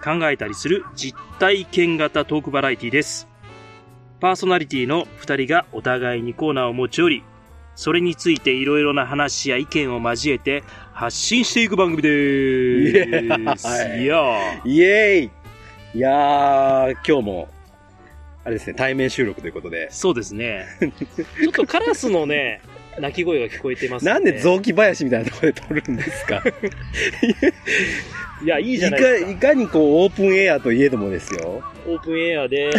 考えたりする実体験型トークバラエティです。パーソナリティの二人がお互いにコーナーを持ち寄り、それについていろいろな話や意見を交えて発信していく番組でーす。はいいやーイエーイいやー、今日も、あれですね、対面収録ということで。そうですね。ちょっとカラスのね、鳴き声が聞こえてますね。なんで雑木林みたいなところで撮るんですか？いや、いいいじゃないですか。か、いかにこう、オープンエアといえどもですよ。オープンエアで、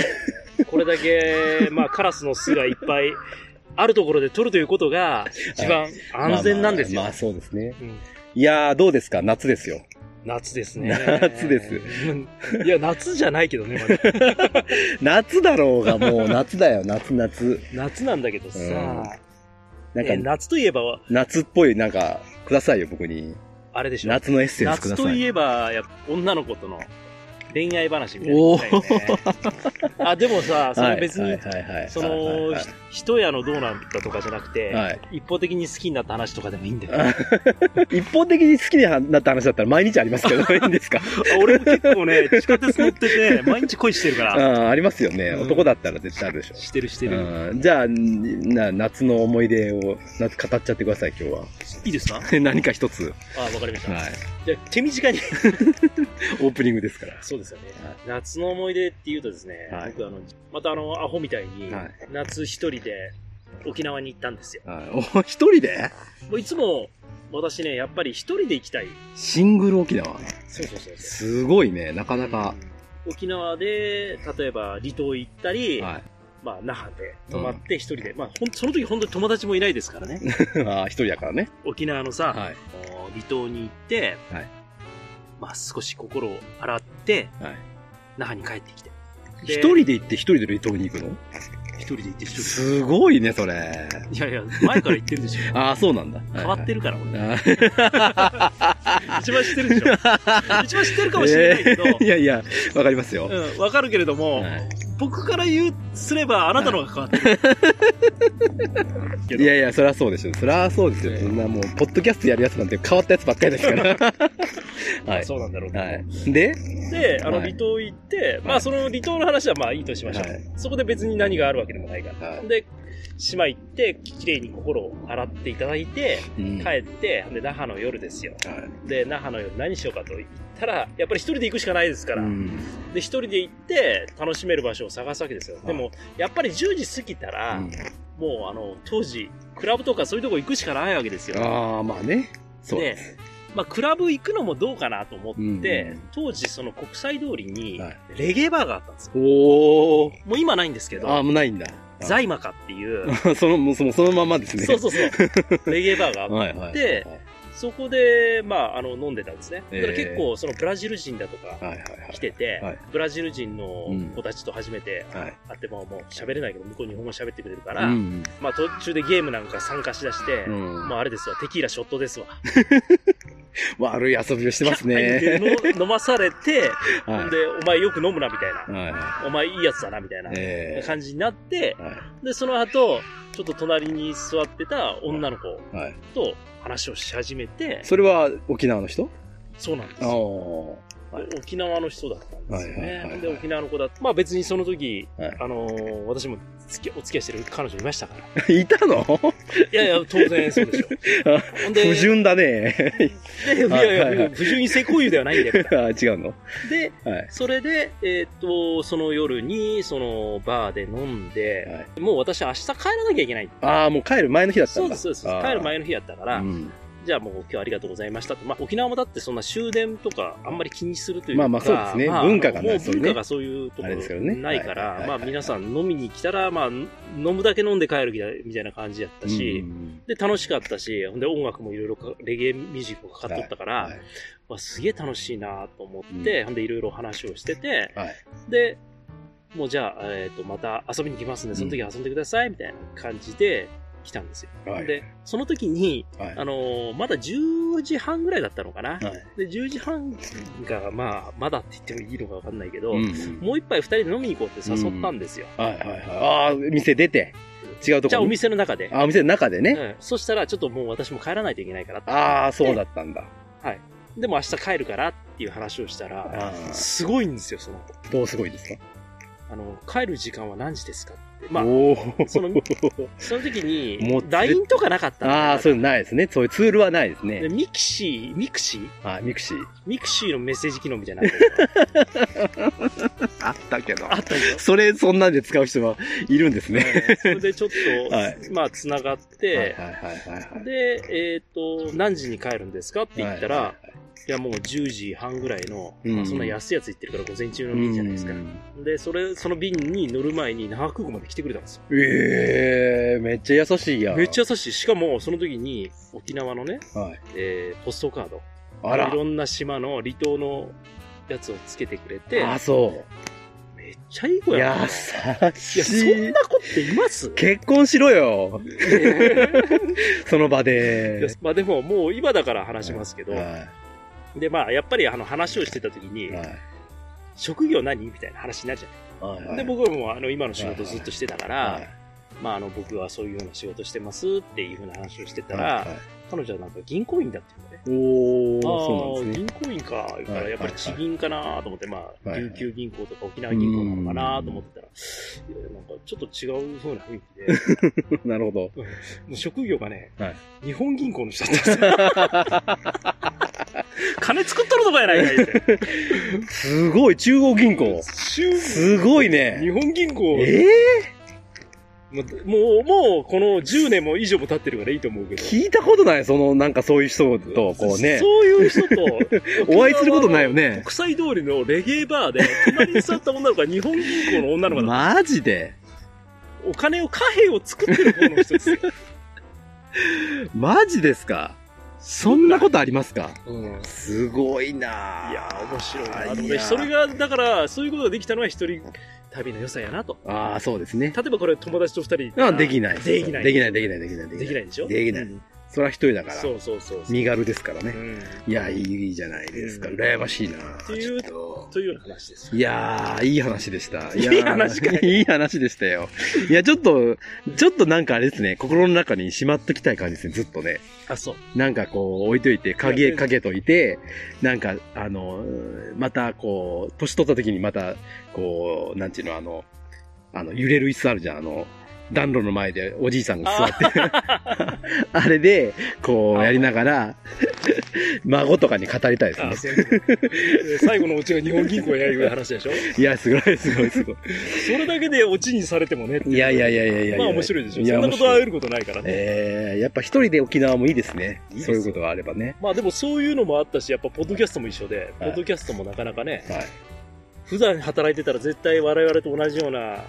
これだけ、まあ、カラスの巣がいっぱいあるところで撮るということが、一番安全なんですよ。まあまあまあそうですね。うんいやー、どうですか？夏ですよ。夏ですね。夏ですうん。いや、夏じゃないけどね、まだ 夏だろうがもう夏だよ、夏夏。夏なんだけどさ、なんえか、夏といえば、夏っぽい、なんか、くださいよ、僕に。あれでしょ。夏のエッセンスください。夏といえば、やっぱ女の子との恋愛話みたいなの聞きたいよね。あ、でもさ、その別に、はいはいそはいはいのはい、人やのどうなんだとかじゃなくて、はい一方的に好きになった話とかでもいいんだよ。一方的に好きになった話だったら毎日ありますけど、いいんですか？あ 俺も結構ね、地下鉄乗ってて、毎日恋してるから。あありますよね。うん男だったら絶対あるでしょ。してるしてる。うんじゃあ、な夏の思い出を夏語っちゃってください、今日は。いいですか？何か一つ。あ、わかりました。はい。じゃあ、手短に。オープニングですから。そうですよねはい。夏の思い出っていうとですね、はい僕あの、またあの、アホみたいにはい、夏一人で沖縄に行ったんですよ。はいお一人で？もういつも、私ね、やっぱり一人で行きたい。シングル沖縄。そうそうそうそう。すごいね、なかなか。沖縄で、例えば離島行ったり、はい。まあ、那覇で泊まって一人で、まあ、ほん、その時本当に友達もいないですからね。ああ、一人だからね。沖縄のさ、はい。離島に行って、はいまあ少し心を洗って、はい。那覇に帰ってきて。一人で行って一人で離島に行くの？一人で行って一人すごいね、それ。で。いやいや、前から言ってるでしょ。ああ、そうなんだ。変わってるから、俺。あ 一番知ってるでしょ。一番知ってるかもしれないけど、えーいやいや、わかりますよ。うん、わかるけれども、はい僕から言う、すればあなたの方が変わってる。いやいや、そりゃそうでしょ。そりゃそうですよ。そんなもう、ポッドキャストやるやつなんて変わったやつばっかりですから。はい。そうなんだろうけど。はい。で、で、あの、はい離島行って、まあ、その離島の話はまあいいとしましょう。はいそこで別に何があるわけでもないから。はいで、島行って、綺麗に心を洗っていただいて、うん帰って、で、那覇の夜ですよ。はで、那覇の夜何しようかと言ったら、やっぱり一人で行くしかないですから。うんで、一人で行って、楽しめる場所を探すわけですよ。いでも、やっぱり10時過ぎたら、もう、あの、当時、クラブとかそういうとこ行くしかないわけですよ。ああ、まあね。そうで、まあ、クラブ行くのもどうかなと思って、うん当時、その国際通りにはい、レゲエバーがあったんですよ。おー。もう今ないんですけど、ああ、もうないんだ。ザイマカっていう、その、もうそのそのままですね。そうそうそう、レゲエバーがあって、はいはい。でそこで、まあ、あの、飲んでたんですね。えーだから結構、そのブラジル人だとかはいはいはい。来てて、はいブラジル人のうん子たちと初めてはい。会って、ももう喋れないけど、向こう日本語喋ってくれるから、うん。まあ途中でゲームなんか参加しだして、うんもうあれですわ、テキーラショットですわ。悪い遊びをしてますでね。の飲まされて、はいで、お前よく飲むな、みたいな。はいは。お前いいやつだな、みたいないええ。感じになって、はいで、その後、ちょっと隣に座ってた女の子はい。と話をし始めて、それは沖縄の人？そうなんです。よ。はい沖縄の人だったんですよはいはいはいは。いねで、沖縄の子だまあ別にその時、はいあのー私も付きお付き合いしてる彼女いましたから。いたの？いやいや、当然そうでしょ。ほんで、不純だね。で いやいや、はいはいはい不純性行為ではないんだよ。あ違うの？で、はい。それで、えーっと、その夜に、そのバーで飲んで、はいもう私明日帰らなきゃいけない。ああ、もう帰る前の日だったんだ。そうです、そうです。帰る前の日やったから、うん。じゃあもう今日はありがとうございましたって。まあ沖縄もだってそんな終電とかあんまり気にするというか。まあまあそうですね。文化がないね。文化がそういうところないから、はいはいはいまあ皆さん飲みに来たら、まあ飲むだけ飲んで帰るみたいな感じやったし、うんで楽しかったし、ほんで音楽もいろいろかレゲエミュージックがかかっとったから、はいわすげえ楽しいなと思って、ほんでいろいろ話をしてて、はい。で、もうじゃあ、えっ、と、また遊びに来ますんで、その時遊んでください、みたいな感じで来たんですよ。はい。で、その時に、はい、あのーまだ10時半ぐらいだったのかな？はい。で、10時半が、まあ、まだって言ってもいいのかわかんないけど、うんもう一杯二人で飲みに行こうって誘ったんですよ。はいはいはい。ああ、店出て、違うとこじゃあお店の中で。あ、お店の中でね。うん、そしたら、ちょっともう私も帰らないといけないからってああ、そうだったんだ。でも明日帰るからっていう話をしたら、すごいんですよ、その子。どうすごいですか？あの、帰る時間は何時ですか？って。まあ、その その時にもう、LINE とかなかったああ、そういうのないですね。そういうツールはないですでね。ミクシー、ミクシー？はい、ミクシー。ミクシーのメッセージ機能みたいな あったけどあったんですよ。それ、そんなんで使う人はいるんですね。それでちょっと、はいまあ、つながっはいて。で、えっ、と、何時に帰るんですかって言ったら、いや、もう10時半ぐらいの、うんまあそんな安いやつ行ってるから午前中の便じゃないですかう。んで、それ、その便に乗る前に那覇空港まで来てくれたんですよ。ええめっちゃ優しいやん。めっちゃ優しい。しかも、その時に沖縄のね、はい。えーポストカード。あらい。ろんな島の離島のやつをつけてくれて、あ、そめっちゃいい子う。やな。優いや、そしいん。な子っています？結婚しろよ。その場で。まあでも、もう今だから話しますけど、はで、まあ、やっぱりあの話をしてた時にい。、はい。職業何？みたいな話になるじゃはいない。で、僕はもうあの今の仕事ずっとしてたから、はいまああの僕はそういうような仕事してますっていうふうな話をしてたら、はい彼女はなんか銀行員だっていうのね。おー、あね。銀行員か、言うから、はいやっぱり地銀かなと思って、まあ、はい琉球銀行とか沖縄銀行なのかなと思ってたら、なんかちょっと違う風な雰囲気で、なるほど。もう職業がね、はい日本銀行の人だったんですよ。金作っとるとかやないかいって。すごい、中央銀行。すすごい日ね。本銀行、ええもう、もう、この10年も以上も経ってるからいいと思うけど。聞いたことない、その、なんかそういう人と、こうね、そういう人と、お会いすることないよね。国際通りのレゲエバーで、隣に座った女の子が日本銀行の女の子だ。マジで？お金を、貨幣を作ってる方の人ですよ。マジですか？そんなことありますか？うんすごいないやー、面白いなそれが、だから、そういうことができたのは一人旅の良さやなと。ああ、そうですね。例えばこれ友達と二人あできない。できない。できない、できない、できない。できないでしょ？できないうんそれは一人だから。そうそうそう。身軽ですからね。うんいや、いいじゃないですか。うん羨ましいな。ていうとというような話です。いやー、いい話でした。いい話かいいい話でしたよ。いや、ちょっと、ちょっとなんかあれですね、心の中にしまっときたい感じですね、ずっとね。あ、そう。なんかこう、置いといて、い影、やかけといて、なんか、あの、またこう、年取った時にまた、こう、なんていうの、あの、あの、揺れる椅子あるじゃん、あの、暖炉の前でおじいさんが座って、あれで、こう、やりながら、孫とかに語りたいですね最後のオチが日本銀行やいう話でしょ？いや、すごい、すごい、すごい。それだけでオチにされてもねってういやいやいやいやいやまあ面白いでしょ。そんなことは得ることないからね。えー、やっぱ一人で沖縄もいいですね。いいですよそういうことがあればね。まあでもそういうのもあったし、やっぱポッドキャストも一緒で、はいポッドキャストもなかなかね、はい。普段働いてたら絶対我々と同じような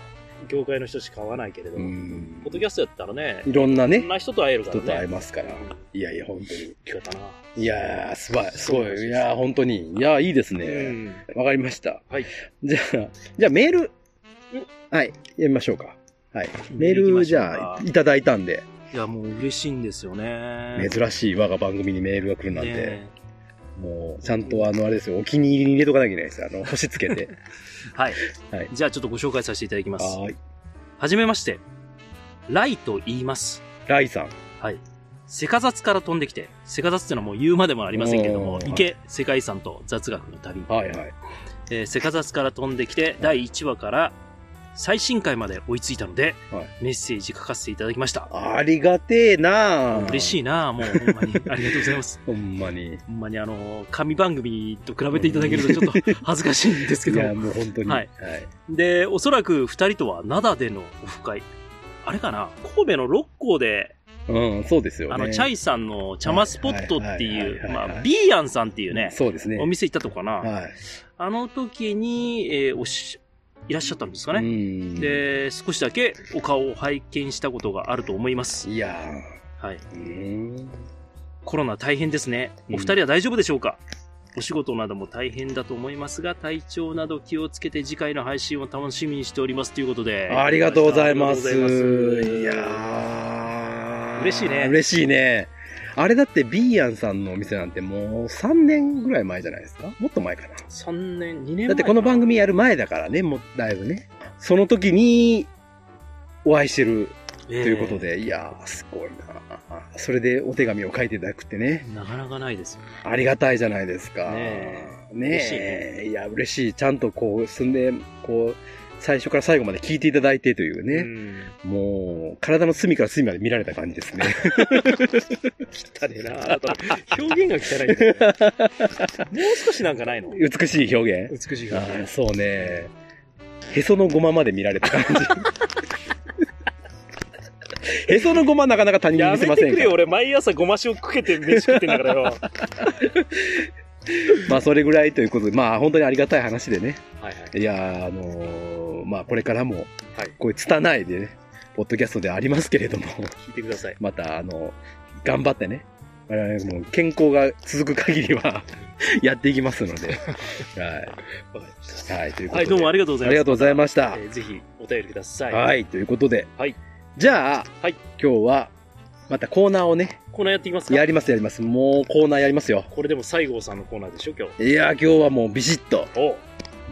業界の人しか会わないけれど、うんポッドキャストやったらね、いろんないねろん、な人と会えるからね。人と会えますからうん。いやいや、本当に。聞たな。いやー、すごい、すごい。いやー、本当に。いやー、いいですうね。ん。わかりました。はい。じゃあ、じゃあメール、はい、やりましょうか。はい。メール、じゃあ、いただいたんで、いや、もう嬉しいんですよね。珍しい我が番組にメールが来るなんて、ねもう、ちゃんとあの、あれですよ、お気に入りに入れとかなきゃいけないです。あの、星つけて。はい。はいじゃあちょっとご紹介させていただきます。はーい。はじめまして。ライと言います。ライさん。はい。セカザツから飛んできて、セカザツっていうのはもう言うまでもありませんけれどもお、ー池、世界遺産と雑学の旅。はいはい。えーセカザツから飛んできて、第1話から最新回まで追いついたので、はいメッセージ書かせていただきました。ありがてえな嬉しい。いなもうほんまに。ありがとうございます。ほんまに。ほんまにあの、紙番組と比べていただけるとちょっと 恥ずかしいんですけど。いや、もう本当に。ははいい。で、おそらく二人とは灘でのオフ会。あれかな？神戸の六甲でうん、そうですよね。あの、チャイさんの茶間スポットってはいいう、はいはいはいはいまあ、ビーヤンさんっていうね、そうですね。お店行ったとこかな。はい。あの時に、えーおし、いらっしゃったんですかうね。ん。で、少しだけお顔を拝見したことがあると思います。いやはい。コロナ大変ですね。お二人は大丈夫でしょうか、お仕事なども大変だと思いますが、体調など気をつけて次回の配信を楽しみにしておりますということで。ありがとうございます。いますいやー嬉しいね嬉しいね。あれだってビーヤンさんのお店なんてもう3年ぐらい前じゃないですか？もっと前かな。3年、2年前だってこの番組やる前だからね、もうだいぶね。その時にお会いしてるとということで、いやー、すごいなそれでお手紙を書いていただくってね、なかなかないですよね。ありがたいじゃないですか。ねね嬉しいえ。いや、嬉しい。ちゃんとこう、住んで、こう、最初から最後まで聞いていただいてというね。もう、体の隅から隅まで見られた感じですね。汚ねえな表現が汚い。もう少しなんかないの？美しい表現？美しいあ表現。ーそうね。へそのごままで見られた感じ。へそのごまなかなか他人にや見せませんかよ、俺毎朝ごま塩かけて飯食ってんだからよ。まあ、それぐらいということで、まあ、本当にありがたい話でね。はいはい。いやー、あのーまあ、これからも、はいこういう拙いでね、ポッドキャストでありますけれども、聞いてください。また、あの、頑張ってね、我々も健康が続く限りは、やっていきますので、はい。はい、ということで。はい、どうもありがとうございます。ありがとうございましたえーぜひお便りください。はい、ということで、はいじゃあ、はい今日は、またコーナーをね、コーナーやっていきますか？やりますやります。もうコーナーやりますよ。これでも西郷さんのコーナーでしょ、今日。いや、今日はもうビシッと、お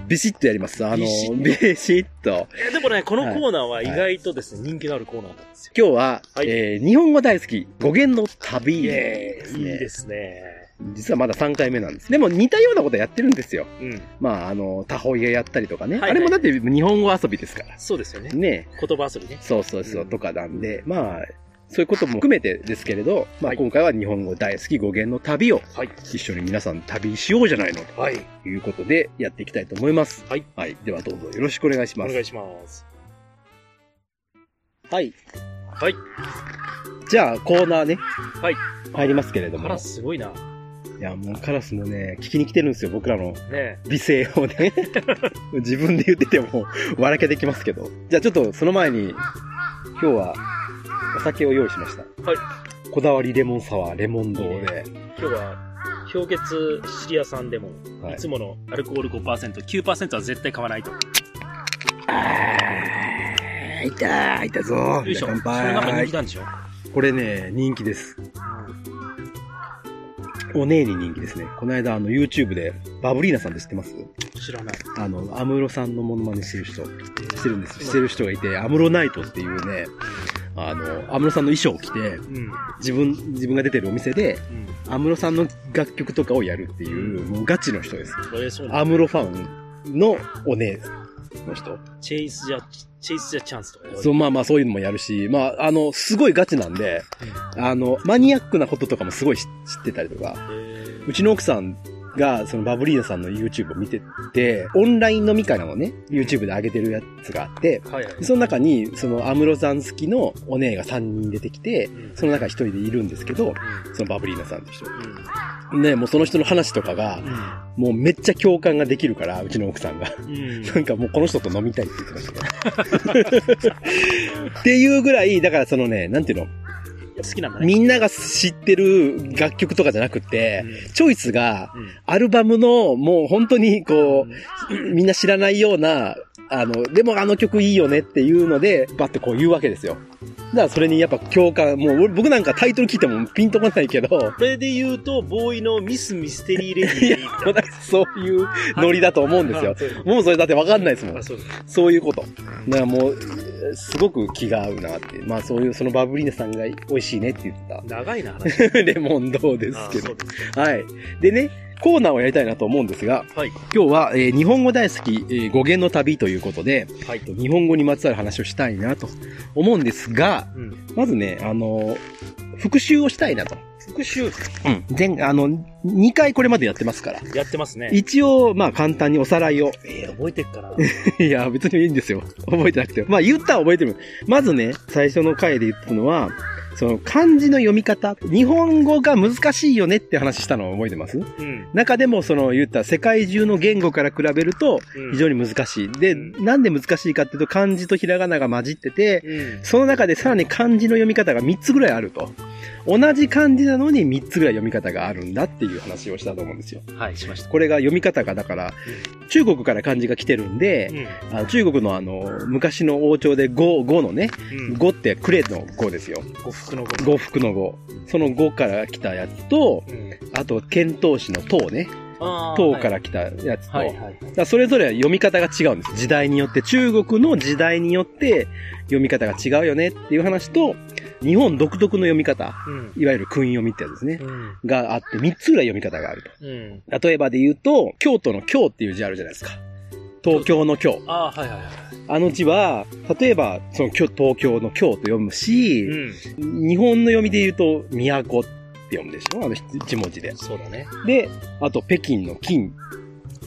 ビシッとやります。あの、ビシッとッでもね、このコーナーは意外とですね、人気のあるコーナーなんですよ。今日は、はいえー日本語大好き、語源の旅イですね。いいですね。実はまだ3回目なんです。でも似たようなことやってるんですよ。うん。まあ、あの、タホイヤやったりとかね。はいはいあれもだって日本語遊びですから。そうですよね。ね。言葉遊びね。そうそうそう、うんとかなんで、まあ、そういうことも含めてですけれど、まあはい今回は日本語大好き語源の旅をはい。一緒に皆さん旅しようじゃないのはい。ということでやっていきたいと思います。はい。はい。ではどうぞよろしくお願いします。お願いします。はい。はい。じゃあコーナーね。はい。入りますけれども。カラスすごいな。いや、もうカラスもね、聞きに来てるんですよ、僕らのね美声をね。自分で言ってても笑けてきますけど。じゃあちょっとその前に、今日はお酒を用意しました。はい。こだわりレモンサワー、レモン堂で。今日は、氷結シチリア産でも、はいいつものアルコール5%、9%は絶対買わないと。よあー、いたいたぞ。いしょ。乾それなんか人杯気。なんでしょ？これね、人気です。お姉に人気ですね。この間、あの、YouTube で、バブリーナさんって知ってます？知らない。あの、アムロさんのモノマネしてる人、してるんです。してる人がいて、アムロナイトっていうね、あの、アムロさんの衣装を着て、うん。自分、自分が出てるお店で、うん。アムロさんの楽曲とかをやるっていう、もうガチの人です。えーそうなんだアムロファンのお姉の人。チェイス・ジャ、チェイス・ジャ・チャンスとかそう、まあまあそういうのもやるし、まあ、あの、すごいガチなんで、あの、マニアックなこととかもすごい知知ってたりとか、へうちの奥さんが、そのバブリーナさんの YouTube を見てて、オンライン飲み会なのをね、YouTube で上げてるやつがあって、ーはいはい。その中に、その、アムロさん好きのお姉が3人出てきて、うんその中に1人でいるんですけど、うそのバブリーナさんって人。ん。ね、もうその人の話とかが、もうめっちゃ共感ができるから、うちの奥さんが。うん。うん。なんかもうこの人と飲みたいって言ってました。っていうぐらい、だからそのね、なんていうの、好きなんだね。みんなが知ってる楽曲とかじゃなくて、チョイスが、うん。アルバムの、もう本当にこう、みんな知らないような、あの、でもあの曲いいよねっていうので、バッてこう言うわけですよ。だからそれにやっぱ共感、もう俺僕なんかタイトル聞いてもピンとこないけど、これで言うと、ボーイのミス・ミステリー・レディー いやみたいな。そういうノリだと思うんですよ もうそれだってわかんないですもんあ、。そう。そういうこと。だからもう、すごく気が合うなって。まあそういう、そのバブリーナさんが美味しいねって言って長いな。レモン堂ですけどう。ですかはい。でね、コーナーをやりたいなと思うんですが、はい。今日は、えー日本語大好き、えー語源の旅ということで、はい。日本語にまつわる話をしたいなと思うんですが、うん。まずね、あの、復習をしたいなと。復習うん。前、あの、2回これまでやってますから。やってますね。一応、まあ簡単におさらいを。えー、覚えてっかな いや、別にいいんですよ。覚えてなくても。まあ言ったら覚えてる。まずね、最初の回で言ったのは、その漢字の読み方。日本語が難しいよねって話したのを覚えてます？うん。中でもその言った世界中の言語から比べるとうん非常に難しい。で、うんなんで難しいかっていうと漢字とひらがなが混じってて、うん。その中でさらに漢字の読み方が3つぐらいあると。同じ漢字なのに3つぐらい読み方があるんだっていう話をしたと思うんですよ。はい、しました。これが読み方がだから、中国から漢字が来てるんで、うん。あの中国のあの、昔の王朝で五五のね、うん。五ってクレの五ですよ。呉服の呉。呉服の五。その五から来たやつと、うん。あと、遣唐使の唐ね。唐から来たやつと、はい、はい。だからそれぞれ読み方が違うんです。時代によって、中国の時代によって読み方が違うよねっていう話と、日本独特の読み方、うん。いわゆる訓読みってやつですね。うん。があって、3つぐらい読み方があると。うん。例えばで言うと、京都の京っていう字あるじゃないですか。東京の京。あーはい、はい、はい。あの字は、例えば、その京東京の京と読むし、うん。日本の読みで言うと、都って読むでしょ？あの一文字で。そうだね。で、あと北京の金、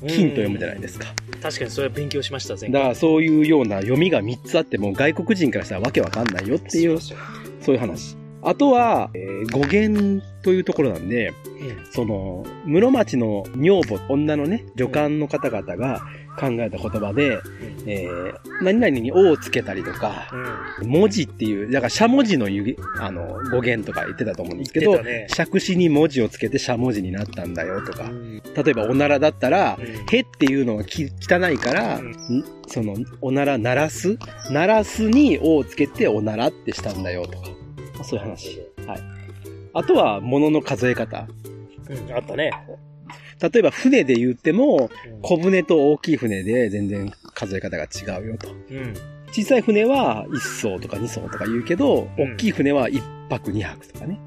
金と読むじゃないですか。確かにそれは勉強しました、前だからそういうような読みが3つあっても外国人からしたらわけわかんないよっていう、そうそういう話。あとは、えー語源というところなんで、うん。その、室町の女房、女のね、女官の方々が考えた言葉で、えー何々に「お」をつけたりとか、うん。文字っていう、だから、しゃ文字のゆぎあの、語源とか言ってたと思うんですけど、ね杓子に文字をつけてしゃ文字になったんだよとかう、ん。例えば、おならだったら、うんへっていうのがき汚いから、その、おなら鳴らす？鳴らすにおをつけておならってしたんだよとか、まあそういう話。はい。あとは、物の数え方。うん。あったね。例えば、船で言っても、うん小船と大きい船で全然数え方が違うよと。うん。小さい船は1艘とか2艘とか言うけど、うん大きい船は1泊2泊とかね。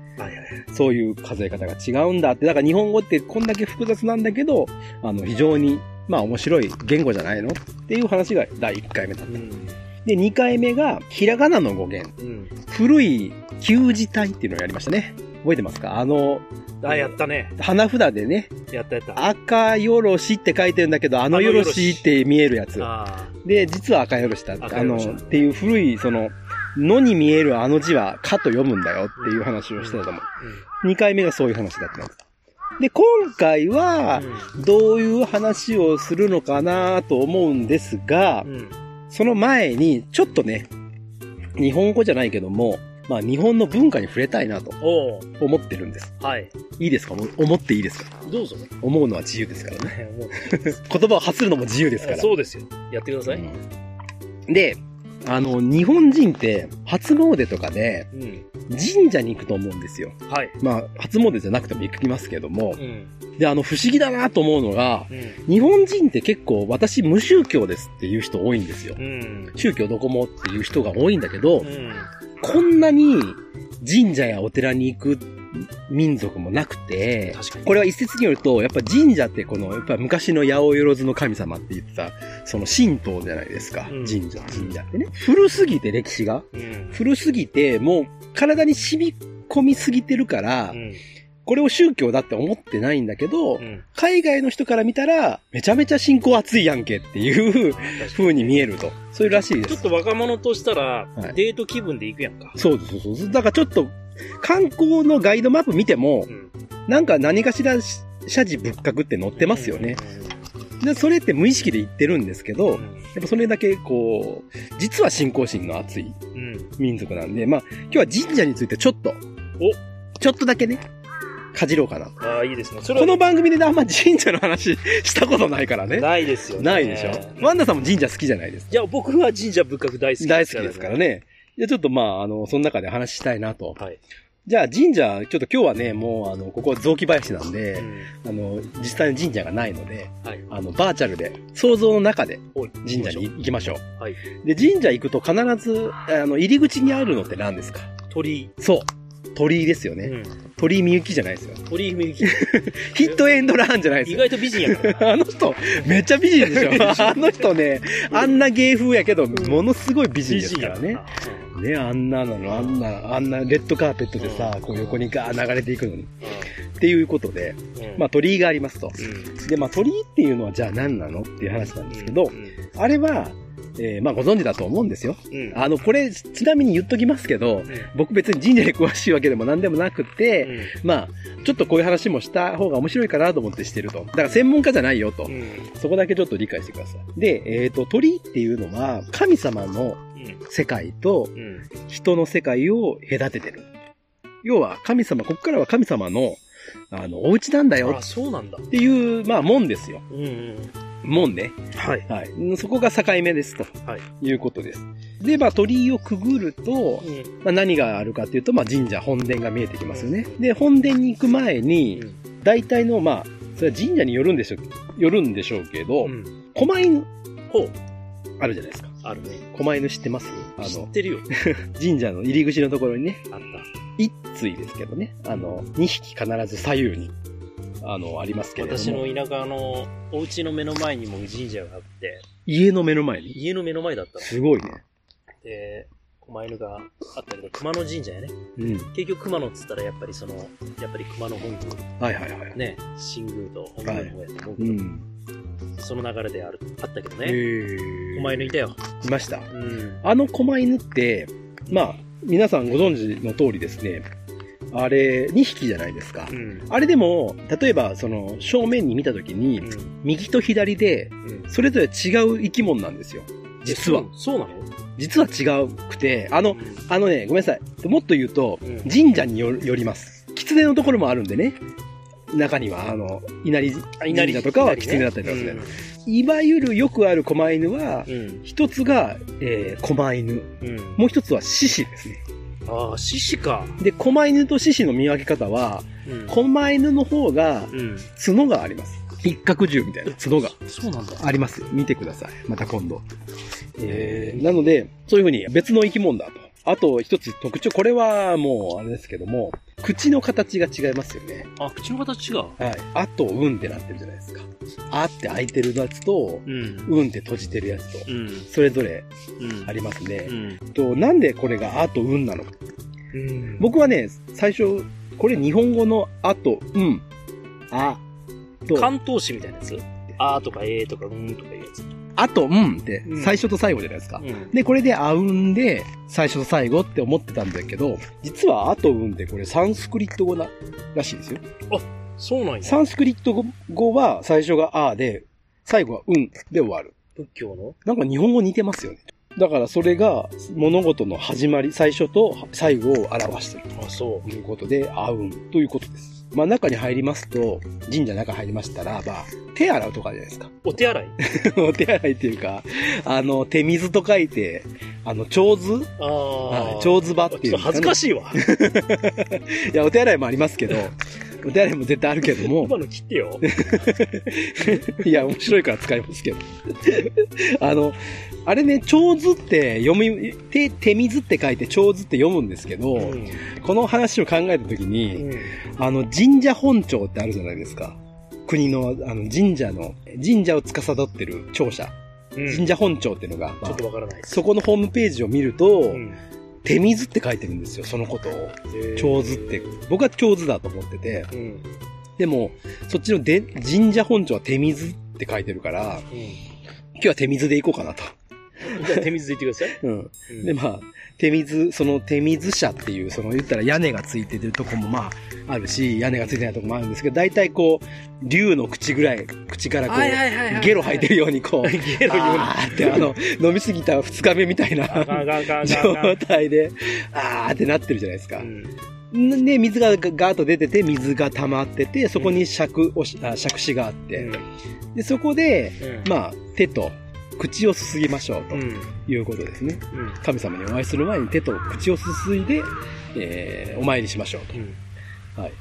そういう数え方が違うんだって。だから日本語ってこんだけ複雑なんだけど、あの、非常に、まあ面白い言語じゃないのっていう話が第1回目だった。うん。で、2回目が、ひらがなの語源。うん。古い旧字体っていうのをやりましたね。覚えてますか？あの、あ、やったね。花札でね、やったやった。赤よろしって書いてるんだけど、あのよろしって見えるやつ。あで、実は赤よろしだあの、っていう古い、その、のに見えるあの字は、かと読むんだよっていう話をしてたと思あ。う。2回目がそういう話だったんです。で、今回は、うん。どういう話をするのかなと思うんですがう、ん。その前に、ちょっとね、日本語じゃないけども、まあ日本の文化に触れたいなとおう思ってるんです。はい。いいですか？も思っていいですか？どうぞ。思うのは自由ですからね。もう 言葉を発するのも自由ですから。そうですよ。やってください。うんで、あの、日本人って初詣とかでうん。神社に行くと思うんですよ。はい。まあ、初詣じゃなくても行きますけどもう。ん。で、あの、不思議だなと思うのが、うん。日本人って結構私無宗教ですっていう人多いんですよう。ん。宗教どこもっていう人が多いんだけどう、ん。こんなに神社やお寺に行く民族もなくて。これは一説によると、やっぱ神社ってこの、やっぱ昔の八百万の神様って言ってた、その神道じゃないですか。うん神社、神社ってね。古すぎて歴史が。うん。古すぎて、もう体に染み込みすぎてるから、うん。これを宗教だって思ってないんだけど、うん。海外の人から見たら、めちゃめちゃ信仰熱いやんけっていう風に見えると。そういうらしいです。ちょっと若者としたらはい、デート気分で行くやんか。そうそうそうそう。だからちょっと、観光のガイドマップ見てもう、ん。なんか何かしら謝辞仏閣って載ってますよね。で、それって無意識で言ってるんですけど、うん。やっぱそれだけこう、実は信仰心の熱いうん。民族なんで、まあ、今日は神社についてちょっと、おちょっとだけね、かじろうかな。ああ、いいですね。それこはの番組であんま神社の話したことないからね。ないですよね。ないでしょ？ワンダさんも神社好きじゃないですか？じゃあ僕は神社仏閣大好き大好きですから。ね。じゃあちょっとまあ、あの、その中で話したいなと。はい。じゃあ神社、ちょっと今日はね、もうあの、ここ雑木林なんでう、んあの、実際の神社がないので、はい。あの、バーチャルで、想像の中で神社に行きましょう。はい。で、神社行くと必ず、あの、入り口にあるのって何ですか？鳥居。そう。鳥居ですよね。うん。鳥居みゆきじゃないですよ。鳥居みゆき。ヒットエンドランじゃないですよ。意外と美人やからな。あの人、めっちゃ美人でしょ あの人ね、あんな芸風やけど、ものすごい美人ですからね。ね、あんななの、あんな、あんなレッドカーペットでさ、こう横にガー流れていくのに。っていうことで、うん。まあ鳥居がありますと。うん、で、まあ鳥居っていうのはじゃあ何なのっていう話なんですけどう、ん。あれは、えーまあご存知だと思うんですよ。うん。あの、これ、ちなみに言っときますけど、僕別に神社に詳しいわけでも何でもなくて、まあ、ちょっとこういう話もした方が面白いかなと思ってしてると。だから専門家じゃないよとう。ん。そこだけちょっと理解してください。で、えっ、と、鳥居っていうのは、神様のうん。世界とうん。人の世界を隔ててる。要は、神様、ここからは神様の、あの、お家なんだよあ、そうなんだ。っていう、まあ、門ですよ。うんうん。門ね。はい。はい。そこが境目ですと。はい。いうことです。で、まあ、鳥居をくぐると、うん。まあ、何があるかっていうと、まあ、神社、本殿が見えてきますよね。で、本殿に行く前に、大体の、まあ、それは神社によるんでしょう、よるんでしょうけど、うん。狛犬、ほう。あるじゃないですか。あるね。狛犬知ってます？あの、知ってるよ。神社の入り口のところにね、あっ一対ですけどね、あの、二匹必ず左右に、あの、ありますけども、私の田舎のお家の目の前にも神社があって、家の目の前に、家の目の前だったの。すごいね。で、狛犬があったけど、熊野神社やね。うん。結局熊野っつったらやっぱりその、やっぱり熊野本はいはいはい。宮、ね、新宮と本宮の方やと思うけど、うん。その流れである、あったけどへね。ー狛犬いたよ。いました。うん。あの狛犬って、まあ、皆さんご存知の通りですね、あれ、2匹じゃないですかう。ん。あれでも、例えば、その、正面に見たときに、うん。右と左で、うん。それぞれ違う生き物なんですよ。実は。そうなの？実は違うくて、あの、あのね、ごめんなさい。もっと言うとうん、神社によよります。狐のところもあるんでね。中には、あの、稲荷神社とかは狐だったりとかする。いわゆるよくある狛犬はう、ん。一つが、えー、狛犬。うん。もう一つは獅子ですね。ああ、獅子か。で、狛犬と獅子の見分け方は、うん。狛犬の方がうん。角があります。一角獣みたいな角がそうなんだ。あります。見てください。また今度。へーなので、そういうふうに別の生き物だと。あと一つ特徴、これはもうあれですけども、口の形が違いますよね。あ、口の形違う。はい。あと、うんってなってるじゃないですか。あって開いてるやつと、うん。うんって閉じてるやつと、うん。それぞれうん。ありますねう。ん。と、なんでこれがあとうんなのか。うん。僕はね、最初、これ日本語のあと、うん、あ、と、関東詞みたいなやつ？あーとかえーとかうんとかいうやつ。あと、うんってうん最初と最後じゃないですか。うん。で、これであうんで、最初と最後って思ってたんだけど、実はあとうんってこれサンスクリット語な、らしいですよ。そうなんや。サンスクリット語は最初があで、最後はうんで終わる。仏教の？なんか日本語似てますよね。だからそれが物事の始まり、最初と最後を表しているあ、そということで、あうんということです。まあ中に入りますと、神社の中入りましたら、まあ、手洗うとかじゃないですか。う。お手洗い？お手洗いっていうか、あの、手水と書いて、あの、蝶図？ああ。はい蝶ズバっていう恥ずかししいわ。い。いや、お手洗いもありますけど、お手洗いも絶対あるけども、今の切ってよ。いや、面白いから使いますけど。あの、あれね、蝶図って読み、手、手水って書いて蝶図って読むんですけど、うん。この話を考えたときに、うん。あの、神社本庁ってあるじゃないですか。国の、あの、神社の、神社を司ってる庁舎。うん神社本庁っていうのが、まあちょっとわからないです。そこのホームページを見ると、うん。手水って書いてるんですよ、そのことを。へー蝶図って。僕は蝶図だと思ってて。うん。でも、そっちので神社本庁は手水って書いてるから、うん。今日は手水で行こうかなと。じゃあ手水で言ってください。うん。うんで、まあ、手水、その手水車っていう、その言ったら屋根がついてるとこもまあ、あるし、屋根がついてないとこもあるんですけど、大体こう、竜の口ぐらい、口からこう、ゲロ吐いてるようにこう、ゲロ言うな。あーってあの、飲みすぎた二日目みたいな状ん態で、あーってなってるじゃないですか。う。ん。で、水がガーッと出てて、水が溜まってて、そこに尺あ尺子があって、で、そこで、うん。まあ、手と口をすすぎましょうとうん。いうことですね。うん。神様にお会いする前に手と口をすすいで、えーお参りしましょううん。と。はい。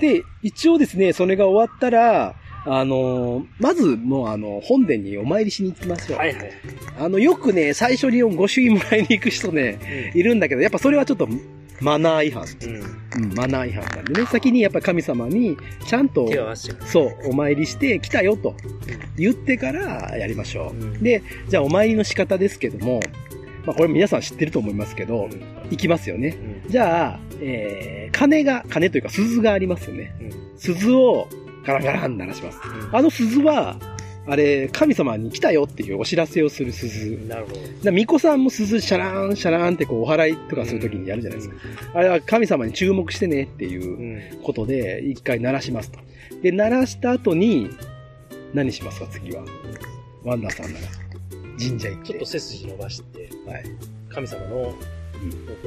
で、一応ですね、それが終わったら、あのーまずもうあの、本殿にお参りしに行きましょう。はいはい。あの、よくね、最初にご朱印もらいに行く人ね、いるんだけど、やっぱそれはちょっとマナー違反。うん。うん、マナー違反なんでね、先にやっぱ神様にちゃんと。そう、お参りして来たよと言ってからやりましょう。うんで、じゃあお参りの仕方ですけども、まあこれ皆さん知ってると思いますけど、行きますよね。うん。じゃあ、えー、鐘が、鐘というか鈴がありますよね。うん。鈴をガランガラン鳴らします。あの鈴は、あれ、神様に来たよっていうお知らせをする鈴。なるほど。巫女さんも鈴シャラーン、シャラーンってこうお祓いとかするときにやるじゃないですか。あれは神様に注目してねっていううん。ことで、一回鳴らしますと。で、鳴らした後に、何しますか、次は。ワンダーさんなら。神社行って。ちょっと背筋伸ばして、はい。神様の、ど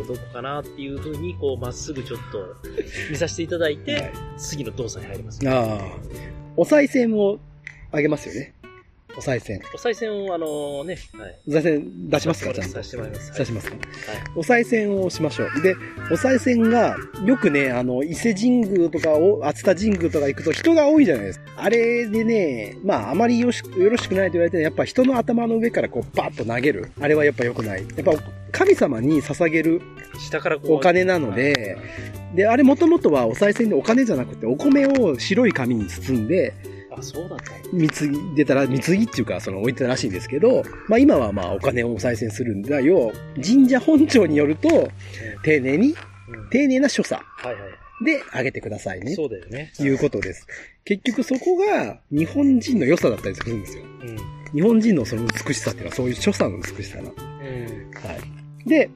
こどこかなっていう風に、こう、まっすぐちょっと 見させていただいて、はい次の動作に入ります。ああ。お賽銭をあげますよね。お賽銭。お賽銭を、あのね、はい。お賽銭出しますか、ちゃんと。させてもらいます。出しますか？はい。お賽銭をしましょう。で、お賽銭が、よくね、あの、伊勢神宮とかを、熱田神宮とか行くと人が多いじゃないですか。あれでね、まあ、あまりよしよろしくないと言われてるやっぱ人の頭の上からこう、バッと投げる。あれはやっぱ良くない。やっぱ、神様に捧げる下からこう。お金なので、で、あれもともとはお賽銭でお金じゃなくて、お米を白い紙に包んで、あ、そうだったの貢ぎ、出たら、貢ぎっていうか、その置いてたらしいんですけど、まあ今はまあお金をお賽銭するんだよ。神社本庁によると、丁寧に、うん丁寧な所作はいはい。であげてくださいね。そうだよね。いうことです。結局そこが日本人の良さだったりするんですよ。うん。日本人のその美しさっていうのはそういう所作の美しさな。うん。はい。で、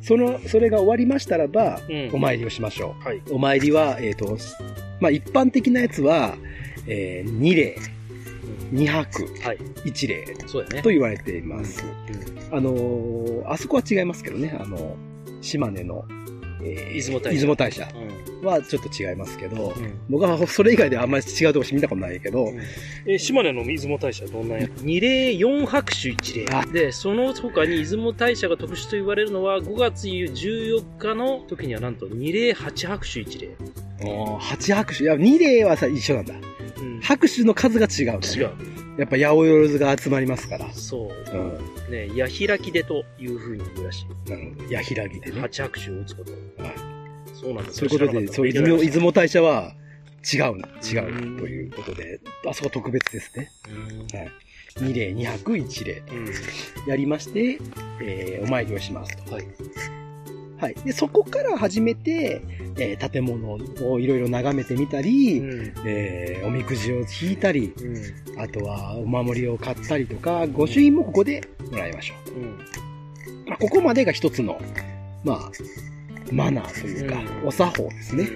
その、それが終わりましたらば、うんお参りをしましょはい。う。お参りは、えっ、と、まあ一般的なやつは、えー、2礼、2泊、はい。1礼そうだよね。と言われています。うんあのーあそこは違いますけどね、あの、島根の、えー出雲大社出雲大社うん。はちょっと違いますけど、うん僕はそれ以外ではあんまり違うとこ見たことないけど、え、島根の出雲大社どんなや？二礼四拍手一礼あ。で、その他に出雲大社が特殊と言われるのは、5月14日の時にはなんと二礼八拍手一礼。おー8拍手。いや、2礼はさ、一緒なんだ。うん。拍手の数が違う、ね。違う。やっぱ、八百万が集まりますから。そう。うん。ね、矢開きでという風に言うらしい。なるほど。矢開きでね。八拍手を打つこと。はいそうなんだ。そういうことで、そう、出雲出雲大社は違う、違うということで、あそこ特別ですね。うんはい。2礼、2泊、1礼。うん。やりまして、えーお参りをしますと。はい。はい。で、そこから始めて、えー建物をいろいろ眺めてみたり、うん。えーおみくじを引いたり、うん。あとはお守りを買ったりとか、御朱印もここでもらいましょうん。う。まあ、ここまでが一つの、まあ、マナーというか、うんお作法ですね。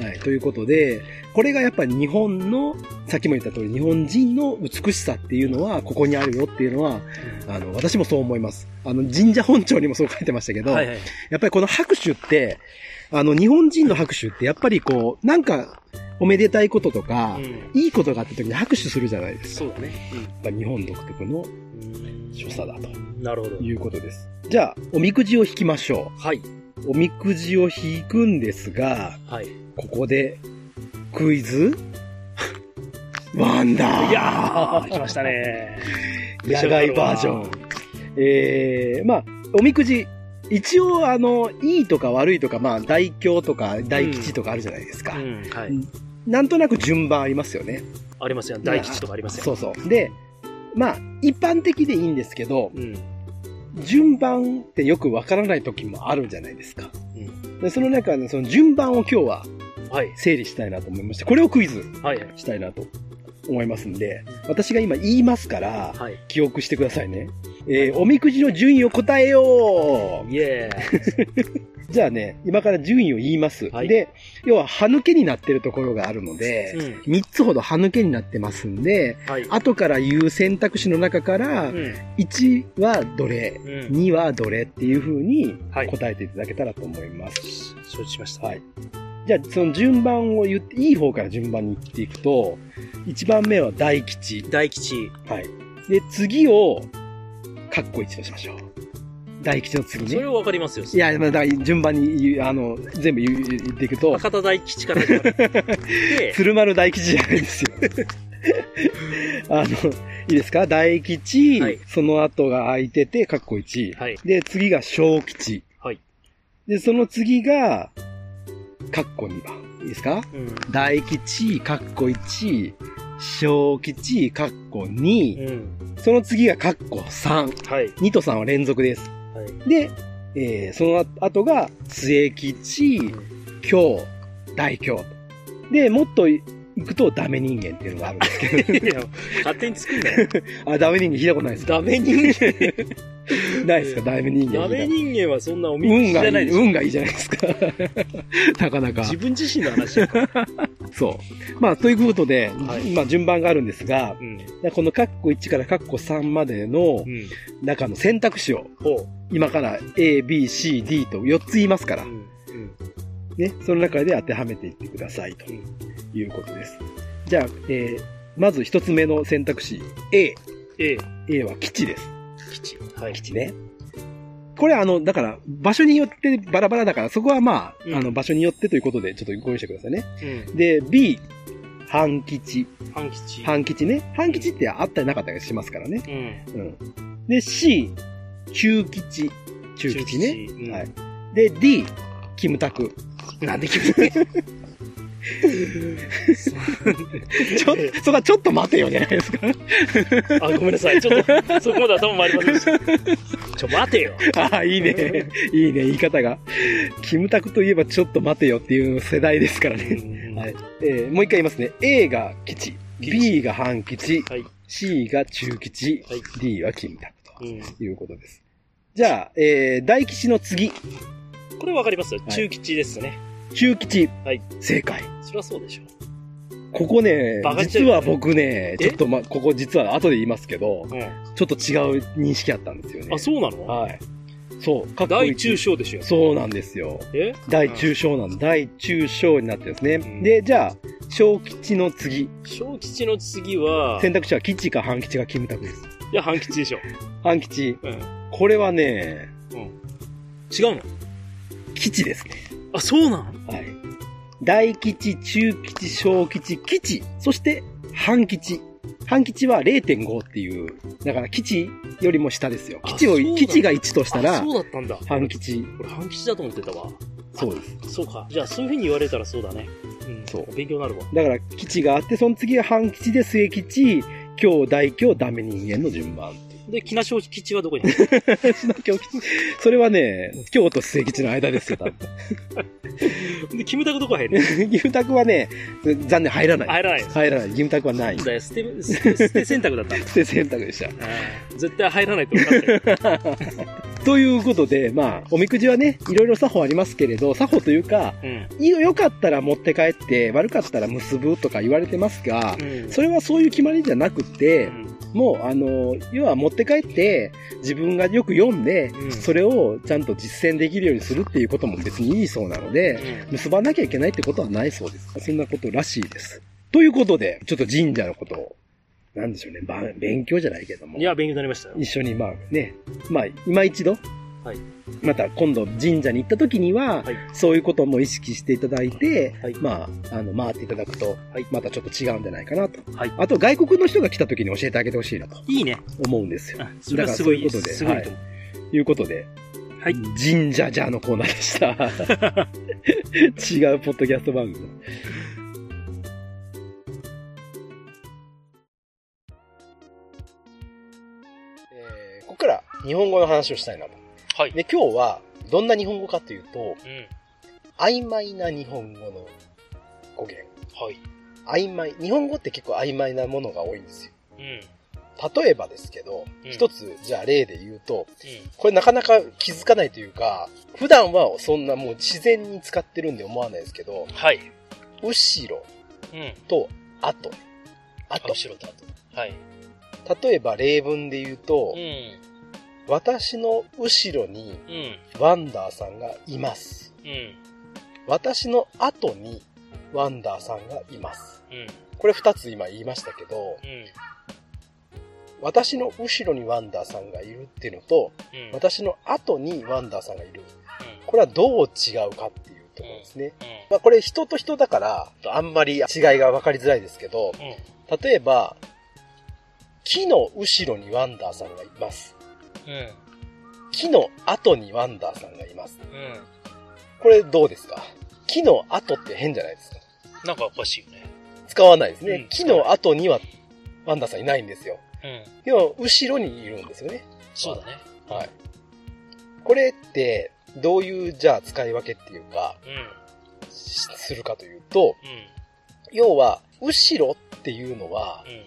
はい。ということで、これがやっぱり日本の、さっきも言った通り、日本人の美しさっていうのは、ここにあるよっていうのは、あの、私もそう思います。あの、神社本庁にもそう書いてましたけど、はいはい。やっぱりこの拍手って、あの、日本人の拍手ってやっぱりこう、なんか、おめでたいこととか、うん。いいことがあった時に拍手するじゃないですか。そうだね。やっぱ日本独特のうん。所作だとなるほど。いうことです。じゃあ、おみくじを引きましょはい。う。おみくじを引くんですが、はい。ここで、クイズ？ワンダーいやー、来ましたね。野外バージョン。えー、まあ、おみくじ、一応、あの、いいとか悪いとか、まあ、大凶とか大吉とかあるじゃないですか。うん。はい。なんとなく順番ありますよね。ありますよ。大吉とかありますよ。そうそう。で、まあ、一般的でいいんですけど、うん。順番ってよくわからない時もあるじゃないですか。うん。でその中で、その順番を今日ははい。整理したいなと思いまして、これをクイズはい。したいなと思いますんで、私が今言いますから、はい。記憶してくださいね。えーおみくじの順位を答えようイエー じゃあね、今から順位を言います。はいで、要は歯抜けになってるところがあるので、うん。3つほど歯抜けになってますんで、はい。後から言う選択肢の中からう、ん。1はどれ、うん。2はどれっていう風にはい答えていただけたらと思います。承知しました。はい。じゃあ、その順番を言って、いい方から順番に言っていくと、1番目は大吉。大吉。はい。で、次を、カッコ1としましょう。大吉の次ね。それはわかりますよ。いや、まあ、だから順番に言う、あの、全部言う言っていくと、博多大吉から始まる。で、鶴丸大吉じゃないですよ。あの、いいですか？大吉、はいその後が空いてて、カッコ1。はい。で、次が小吉。はい。で、その次が、カッコ2番。いいですか？うん。大吉、カッコ1、小吉、カッコ2、うん。その次がカッコ3。はい。2と3は連続です。はい。で、えーその後が末吉、京、大京。で、もっと行くとダメ人間っていうのがあるんですけど。いや、勝手に作んなよ。あ、ダメ人間聞いたことないですか？ダメ人間。ないですか？ダメ人間。ダメ人間はそんなおみ運がいい、じゃないでしょ。運がいいじゃないですか。なかなか。自分自身の話やから。そう。まあ、ということで、はいまあ、順番があるんですが、うん。このカッコ1からカッコ3までのうん。中の選択肢を、ほ今から A, B, C, D と4つ言いますからう。う、ん。うん。ね、その中で当てはめていってくださいということです。じゃあ、えー、まず1つ目の選択肢、A。A、A は基地です。基地。はい。基地ね。これあの、だから、場所によってバラバラだから、そこはまあ、うんあの、場所によってということで、ちょっとご用意してくださいね。うん。で、B、半基地。半基地。半基地ね。半基地ってあったりなかったりしますからね。うん。うん。で、C、中基地。中基地ね。地うんはい。で、D、キムタク。なんでキムタクちょ、そこはちょっと待てよじゃないですか。あ、ごめんなさい。ちょっと、そこまで頭回りませんでした。ちょ、待てよ。ああ、いいね。いいね、言い方が。キムタクといえばちょっと待てよっていう世代ですからね。はい。えーもう一回言いますね。A が基地。基地 B が半基地。はい。C が中基地。はい D はキムタクうん。ということです。じゃあ、えー、大吉の次。これわかります？中吉ですね。中吉。はい正解。そりゃそうでしょ。ここねバカ、にしてる実は僕ね、え？ちょっとま、ここ実は後で言いますけど、うん。ちょっと違う認識あったんですよね。あ、そうなの？はい。そう。かっこいい大中小でしょ。そうなんですよ。え？大中小なんだ。大中小になってるんですね。んで、じゃあ、小吉の次。小吉の次は、選択肢は吉か半吉かキムタクです。いや、半吉でしょ。半吉。うん。これはね、違うの？吉ですね。あ、そうなんはい。大吉、中吉、小吉、吉。そして、半吉。半吉は0.5っていう、だから吉よりも下ですよ。あ吉を吉が1としたあ、らそ、うだったんだ。半吉。俺半吉だと思ってたわ。そうです。そうか。じゃあ、そういう風に言われたらそうだね。うん。そう勉強になるわ。だから、吉があって、その次は半吉で末吉、今日大今日ダメ人間の順番。で、木梨小吉はどこに？ある。それはね、今日と末吉の間ですよ、多分。で、キムタクどこ入る？義務宅はね、残念入らない。入らない。入らない。義務宅はない。捨て、捨て、捨て選択だったんだ。不正選択でした。絶対入らないと分かってる。ということで、まあ、おみくじはね、いろいろ作法ありますけれど、作法というか、うん。いいよかったら持って帰って、悪かったら結ぶとか言われてますが、うん。それはそういう決まりじゃなくてう、んもう、あの、要は持って帰って、自分がよく読んで、うんそれをちゃんと実践できるようにするっていうことも別にいいそうなので、結ばなきゃいけないってことはないそうです。そんなことらしいです。ということで、ちょっと神社のことを、なんでしょうね、ば勉強じゃないけども。いや、勉強になりましたよ。一緒にまあね、まあ今一度、はいまた今度神社に行った時には、はいそういうことも意識していただいて、はいまあ、あの、回っていただくとはい、またちょっと違うんじゃないかなと。はいあと外国の人が来た時に教えてあげてほしいなといいね。思うんですよ。あそれはすごいだからそういうことですごいと思う。いうことで、はい。神社じゃのコーナーでした。違うポッドキャスト番組。えーここから日本語の話をしたいなと。はい。で、今日はどんな日本語かというと、うん。曖昧な日本語の語源。はい。曖昧。日本語って結構曖昧なものが多いんですよ。うん。うん。例えばですけど、うん一つ、じゃあ例で言うと、これなかなか気づかないというか、普段はそんなもう自然に使ってるんで思わないですけど、はい。後ろうん。と後。後。後ろと後。はい。例えば例文で言うと、うん。私の後ろにうん。ワンダーさんがいます。うん。私の後にワンダーさんがいます。うん。これ二つ今言いましたけど、うん。私の後ろにワンダーさんがいるっていうのと、うん。私の後にワンダーさんがいる。これはどう違うかっていうところですね。まあこれ人と人だから、あんまり違いが分かりづらいですけど。例えば、木の後ろにワンダーさんがいます。うん。木の後にワンダーさんがいます。うん。これどうですか？木の後って変じゃないですか？なんかおかしいよね。使わないですね。うん木の後にはワンダーさんいないんですよ。うん。でも、後ろにいるんですよね。そうだね。はい。これって、どういう、じゃあ使い分けっていうか、うん。しするかというと、うん。要は、後ろっていうのは、うん。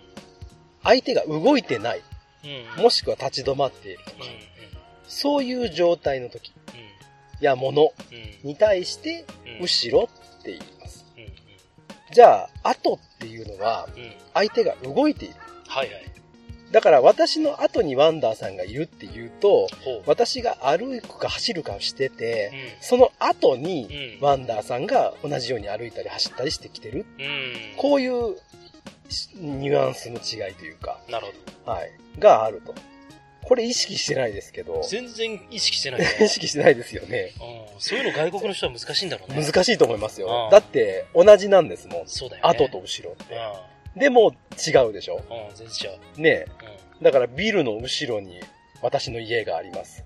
相手が動いてない、うん。もしくは立ち止まっているとかうん。、そういう状態の時うん。やものうん。に対して、うん。後ろって言います。うん。じゃあ、後っていうのは。相手が動いている。はいはい。だから私の後にワンダーさんがいるっていうと。私が歩くか走るかをしてうて、ん。その後にうん。ワンダーさんが同じように歩いたり走ったりしてきてる。うん。こういうしニュアンスの違いというか、なるほど。はい、があると。これ意識してないですけど、全然意識してないね。意識してないですよね。うん。そういうの外国の人は難しいんだろうね。難しいと思いますよう。んだって同じなんですもん。そうだよね。後と後ろって。うでも違うでしょん。うん、全然違う。ねうん。え。だからビルの後ろに私の家があります。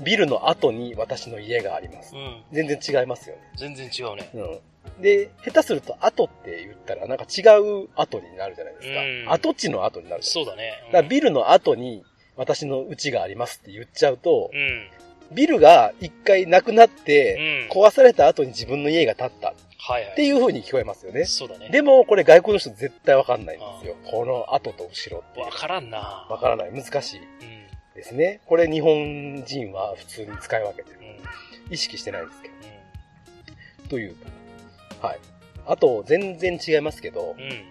ビルの後に私の家があります。うん。全然違いますよね。全然違うね。うん。で、下手すると後って言ったらなんか違う後になるじゃないですか。うん跡地の後になるじゃそうだね。ないですか。だビルの後に私の家がありますって言っちゃうと、うん。ビルが一回なくなって、うん。壊された後に自分の家が建ったっはいはい。ていう風に聞こえますよね。そうだね。でも、これ外国の人絶対わかんないんですよ。この後と後ろってわ。からんな。わからない。難しいうん。ですね。これ日本人は普通に使い分けてる。うん。意識してないんですけど。うというと。はい。あと、全然違いますけど、ん。うん。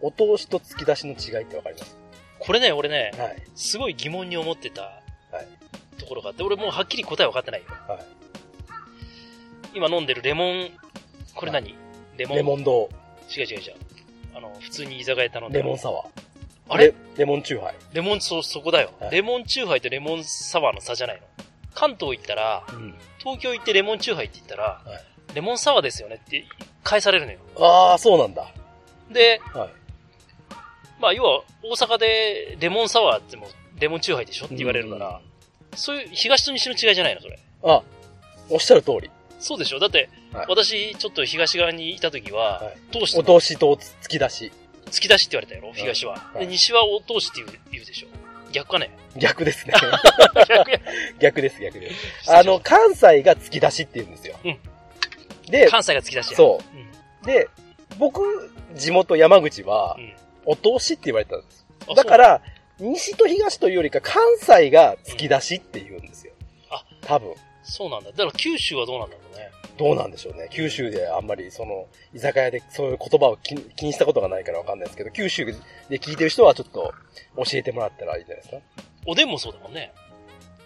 お通しと突き出しの違いってわかります？これね、俺ね、はい。すごい疑問に思ってたはい。ところがあって、俺もうはっきり答え分かってないよ。はい。今飲んでるレモン、これ何？レモン？レモン堂、違う違う違う。あの、普通に居酒屋頼んでるレモンサワー。あれ？レレモンチューハイ。レモン、そ、そこだよ、はいレモンチューハイとレモンサワーの差じゃないの。関東行ったら、うん。東京行ってレモンチューハイって言ったら、はいレモンサワーですよねって返されるのよ。ああ、そうなんだ。で、はい。まあ、要は、大阪でレモンサワーってもレモンチューハイでしょって言われるから、そういう東と西の違いじゃないの、それ。あ、おっしゃる通り。そうでしょ？だって、はい私、ちょっと東側にいた時は、はい通しおと通しと突き出し。突き出しって言われたやろ東は。はいで、西はお通しって言う言うでしょ逆かね？逆ですね。逆や。逆です、逆です。あの、関西が突き出しって言うんですよ。うんで、関西が突き出しや。。そううん。う。で、僕、地元山口はう、ん。お通しって言われたんです。あだか、ら、西と東というよりか関西が突き出しって言うんですよ。あ多分。そうなんだ。だから九州はどうなんだろうね。どうなんでしょうね。九州であんまりその、居酒屋でそういう言葉を気に気にしたことがないからわかんないですけど、九州で聞いてる人はちょっと教えてもらったらいいんじゃないですか。おでんもそうだもんね。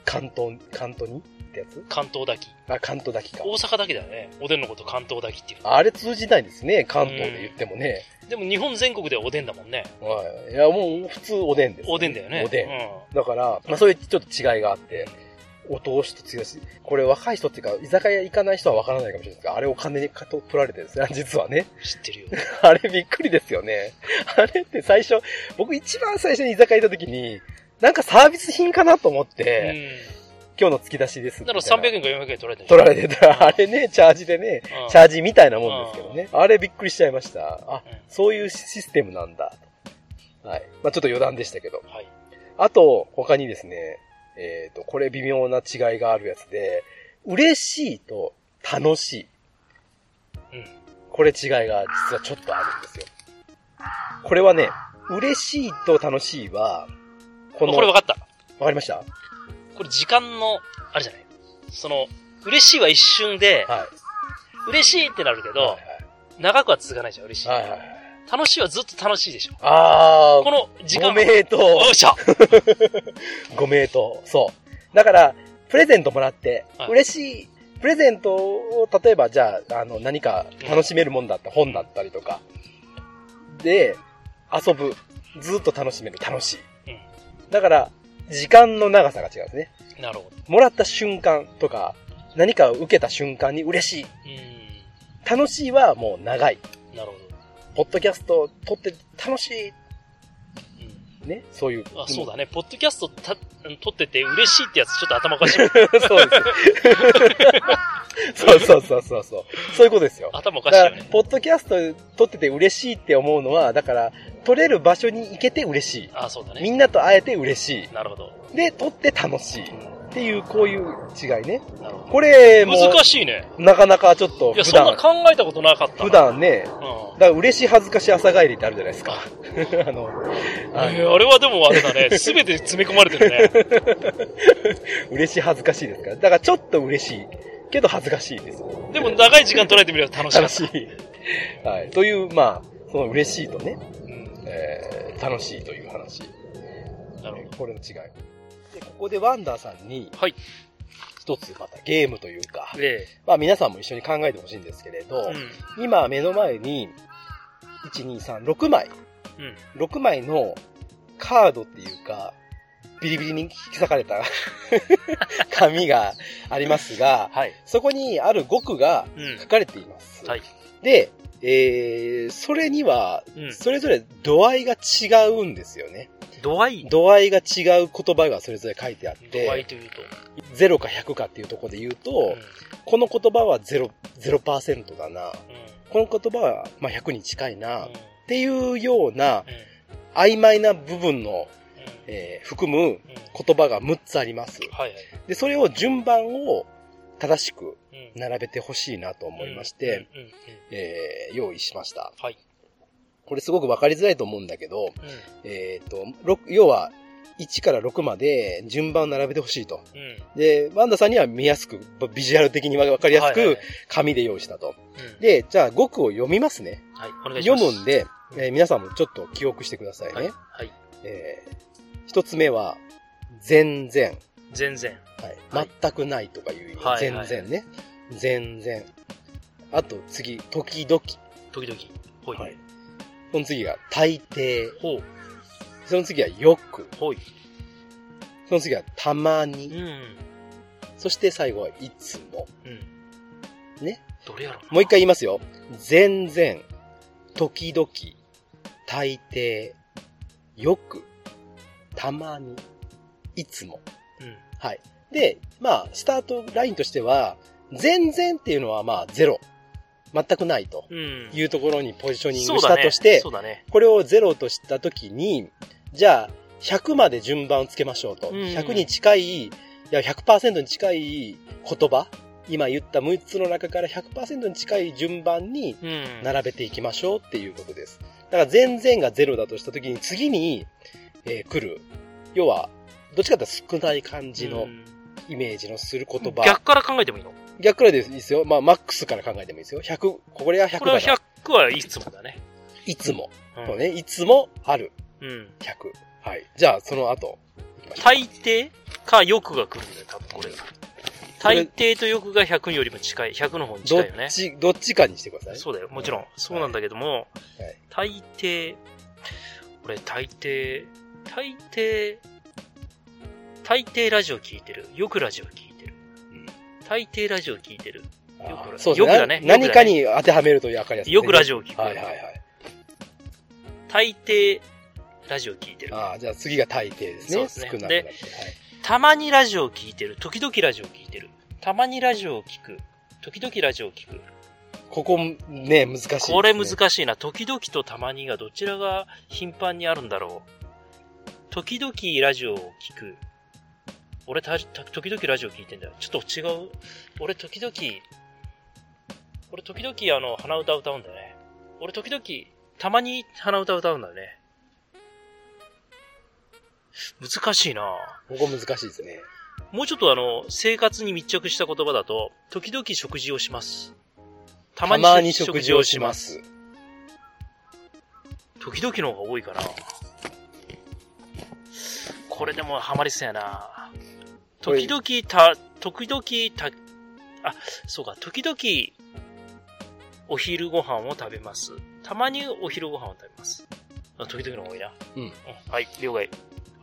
関東、関東に？ってやつ？関東炊き。あ、関東だけか。大阪だけだよね。おでんのこと関東炊きっていう。あれ通じないですね。関東で言ってもね。でも日本全国ではおでんだもんね。はい。いや、もう普通おでんです、おでんだよね。おでん。うだから、まあそういうちょっと違いがあって、お通しと強し。これ若い人っていうか、居酒屋行かない人はわからないかもしれないですが、あれお金にかと取られてるんですね。実はね。ん。知ってるよ。あれびっくりですよね。あれって最初、僕一番最初に居酒屋行った時に、なんかサービス品かなと思っうて、ん。今日の突き出しですだからいな。300円か400円取られてる取られてたら、あれね、チャージでね、うんチャージみたいなもんですけどね。あれびっくりしちゃいました。あ、うんそういうシステムなんだ。はい。まあちょっと余談でしたけど。はい。あと、他にですね、えっ、と、これ微妙な違いがあるやつで、嬉しいと楽しい。うん。これ違いが実はちょっとあるんですよ。これはね、嬉しいと楽しいは、この、これ分かった。わかりました？これ時間の、あれじゃない？その、嬉しいは一瞬で、は嬉しいってなるけい。ど、はい長くは続かないじゃん、嬉しい。はい。はいはいはい。楽しいはずっと楽しいでしょ。あこの時間ご名答。よっしゃ ご名答。そう。だから、プレゼントもらって、はい嬉しい、プレゼントを、例えばじゃあ、あの、何か楽しめるもんだった、本だったりとか、で、遊ぶ。ずっと楽しめる。楽しい。だから、時間の長さが違うんですね。うん。なるほど。もらった瞬間とか、何かを受けた瞬間に嬉しい。う楽しいはもう長い。ん。なるほポッドキャストを撮って楽しい。ど。うん。ね。そういう。あ、そうだね。ポッドキャストた撮ってて嬉しいってやつちょっと頭おかしい。そうです。そうそうそうそうそう。そういうことですよ。頭おかしいよね。ポッドキャスト撮ってて嬉しいって思うのは、だから、撮れる場所に行けて嬉しい。あ、そうだね。みんなと会えて嬉しなるほど。い。で、撮って楽しい。っていう、こういう違いね。これど。も、難しいね。なかなかちょっといや、普そんな段、考えたことなかったな。普段ね、うん。だから嬉しい恥ずかしい朝帰りってあるじゃないですか。あの、あれはでもあれだね。すべて詰め込まれてるね。嬉しい恥ずかしいですから。だからちょっと嬉しい。けど恥ずかしいです。でも長い時間捉えてみれば楽しかった。楽しい。はい。という、まあ、その嬉しいとね、うん。えー、楽しいという話。なるほど。これの違い。で、ここでワンダーさんに、はい。一つまたゲームというか、えまあ皆さんも一緒に考えてほしいんですけれど、えうん。今目の前に、1、2、3、6枚、うん。6枚のカードっていうか、ビリビリに引き裂かれた 紙がありますが、はい。そこにある語句がうん書。かれています。はい。で、えー、それにはう、ん。それぞれ度合いが違うんですよね。度合い？度合いが違う言葉がそれぞれ書いてあっ度合いて、というと？0か100かっていうところで言うと、この言葉は0、0%だな。うん。この言葉は、まあ、100に近いな。うん。っていうようなうん。曖昧な部分の、うん。えー含むうん。言葉が6つあります。はいはい。で、それを順番を正しくうん。並べてほしいなと思いまして、用意しました。はい。これすごくわかりづらいと思うんだけど、うん。えっ、と、ろ要は、1から6まで順番を並べてほしいと。うん。で、ワンダさんには見やすく、ビジュアル的にわかりやすく紙で用意したと。うん。で、じゃあ語句を読みますね。読むんで、えー皆さんもちょっと記憶してくださいね。はい。はい。えー一つ目は、全然。全然。はい。はい全くないとかいう意味。はいはい全然ね。全然。あと次、時々。時々。ほい。はい。その次が、大抵。ほう。その次は、よく。ほい。その次は、たまうに。ん。そして最後は、いつも。うん。ね。どれやろもう一回言いますよ。全然。時々。大抵。よく。たまに。いつも。うん。はい。で、まあ、スタートラインとしては、全然っていうのはまあ、ゼロ。全くないとうん。いうところにポジショニングしたとして、そうだね。これをゼロとしたときに、じゃあ、100まで順番をつけましょうと。うん100に近い、いや、100%に近い言葉、今言った6つの中から100%に近い順番にうん。並べていきましょうっていうことです。だから全然がゼロだとしたときに次に、えー来る。要は、どっちかというと少ない感じのうんイメージのする言葉。逆から考えてもいいの？逆からでいいですよ。まあ、マックスから考えてもいいですよ。100、これは100これはだから。100はいつもだね。いつも。うんそうね。いつもある。うん。100。はい。じゃあ、その後。大抵か欲が来るんだよ、多分これが。大抵と欲が100よりも近い。100の方にどっ近いよね。ち、どっちかにしてください。そうだよ、もちろんはい。そうなんだけども、はい大抵、俺大抵、大抵、大抵ラジオ聞いてる。よくラジオ聞いてる。うん大抵ラジオ聞いてる。よくそうですよくだねな何かに当てはめると分かりやすい、よくラジオを聞く。はいはいはい。大抵ラジオ聞いてる。ああ、じゃあ次が大抵ですね。そうですね少なくなって。はいたまにラジオを聞いてる。時々ラジオを聞いてる。たまにラジオを聞く。時々ラジオを聞く。ここね、難しいね。これ難しいな。時々とたまにがどちらが頻繁にあるんだろう。時々ラジオを聞く。俺た、た時々ラジオ聞いてんだよ。ちょっと違う。俺時々、俺時々あの、鼻歌歌うんだよね。俺時々、たまに鼻歌歌うんだよね。難しいなここ難しいですね。もうちょっとあの、生活に密着した言葉だと、時々食事をします。たたまに食事をしま。す。時々の方が多いかな。これでもハマりそうやな。時々た、時々た、あ、そうか、時々、お昼ご飯を食べます。たまにお昼ご飯を食べます。あ時々の方が多いな。うんはい、了解。